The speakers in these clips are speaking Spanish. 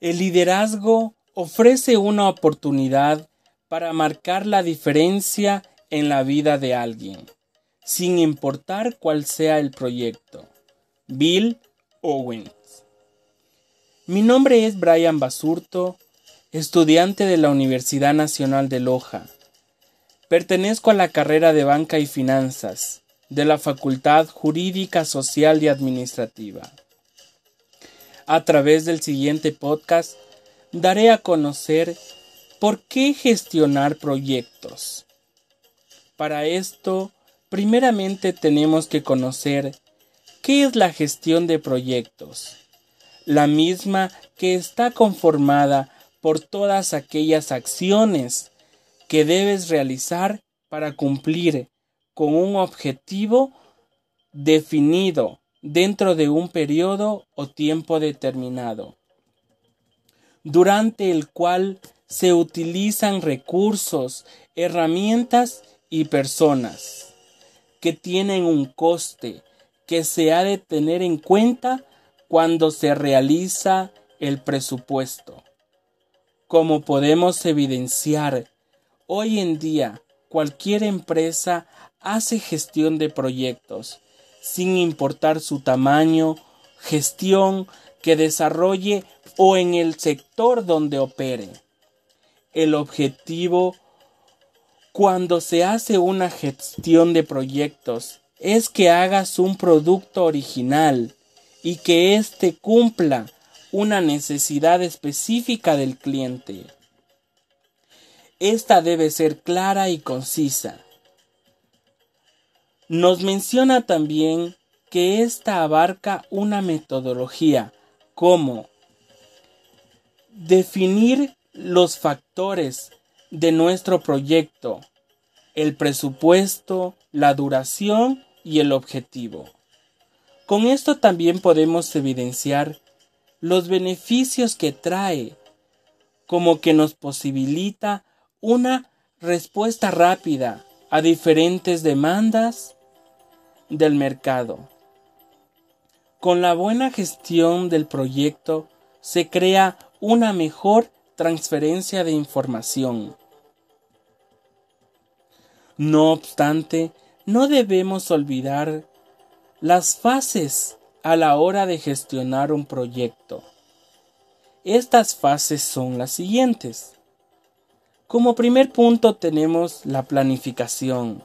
El liderazgo ofrece una oportunidad para marcar la diferencia en la vida de alguien, sin importar cuál sea el proyecto. Bill Owens. Mi nombre es Brian Basurto, estudiante de la Universidad Nacional de Loja. Pertenezco a la carrera de Banca y Finanzas de la Facultad Jurídica Social y Administrativa. A través del siguiente podcast daré a conocer por qué gestionar proyectos. Para esto, primeramente tenemos que conocer qué es la gestión de proyectos, la misma que está conformada por todas aquellas acciones que debes realizar para cumplir con un objetivo definido dentro de un periodo o tiempo determinado, durante el cual se utilizan recursos, herramientas y personas que tienen un coste que se ha de tener en cuenta cuando se realiza el presupuesto. Como podemos evidenciar, hoy en día cualquier empresa hace gestión de proyectos, sin importar su tamaño, gestión que desarrolle o en el sector donde opere. El objetivo cuando se hace una gestión de proyectos es que hagas un producto original y que éste cumpla una necesidad específica del cliente. Esta debe ser clara y concisa. Nos menciona también que ésta abarca una metodología como definir los factores de nuestro proyecto, el presupuesto, la duración y el objetivo. Con esto también podemos evidenciar los beneficios que trae, como que nos posibilita una respuesta rápida a diferentes demandas del mercado. Con la buena gestión del proyecto se crea una mejor transferencia de información. No obstante, no debemos olvidar las fases a la hora de gestionar un proyecto. Estas fases son las siguientes. Como primer punto tenemos la planificación.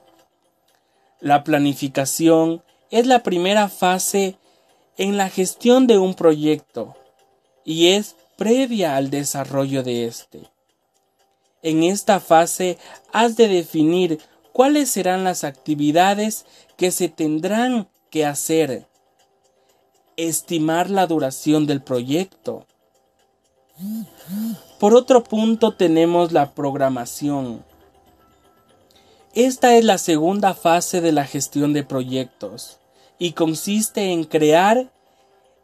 La planificación es la primera fase en la gestión de un proyecto y es previa al desarrollo de éste. En esta fase has de definir cuáles serán las actividades que se tendrán que hacer, estimar la duración del proyecto. Por otro punto tenemos la programación. Esta es la segunda fase de la gestión de proyectos y consiste en crear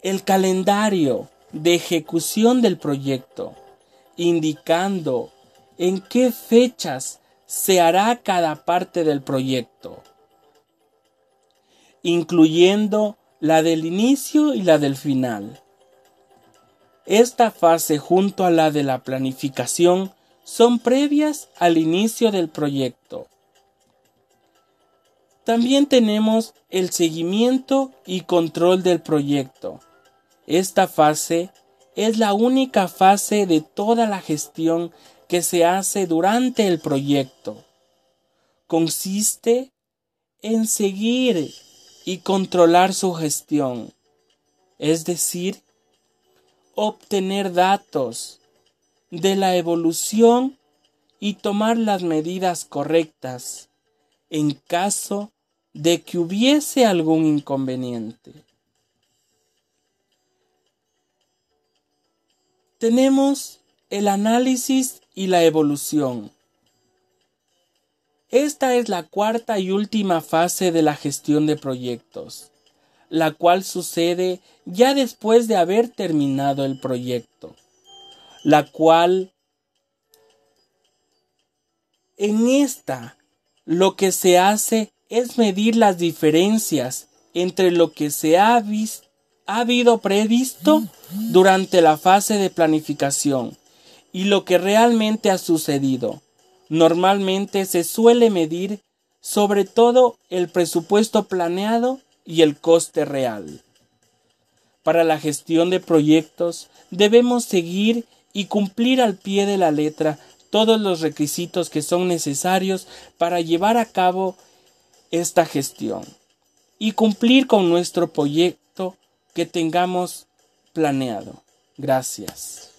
el calendario de ejecución del proyecto, indicando en qué fechas se hará cada parte del proyecto, incluyendo la del inicio y la del final. Esta fase junto a la de la planificación son previas al inicio del proyecto. También tenemos el seguimiento y control del proyecto. Esta fase es la única fase de toda la gestión que se hace durante el proyecto. Consiste en seguir y controlar su gestión, es decir, obtener datos de la evolución y tomar las medidas correctas en caso de que hubiese algún inconveniente. Tenemos el análisis y la evolución. Esta es la cuarta y última fase de la gestión de proyectos, la cual sucede ya después de haber terminado el proyecto, la cual en esta lo que se hace es medir las diferencias entre lo que se ha ha habido previsto durante la fase de planificación y lo que realmente ha sucedido. Normalmente se suele medir sobre todo el presupuesto planeado y el coste real. Para la gestión de proyectos debemos seguir y cumplir al pie de la letra todos los requisitos que son necesarios para llevar a cabo esta gestión y cumplir con nuestro proyecto que tengamos planeado. Gracias.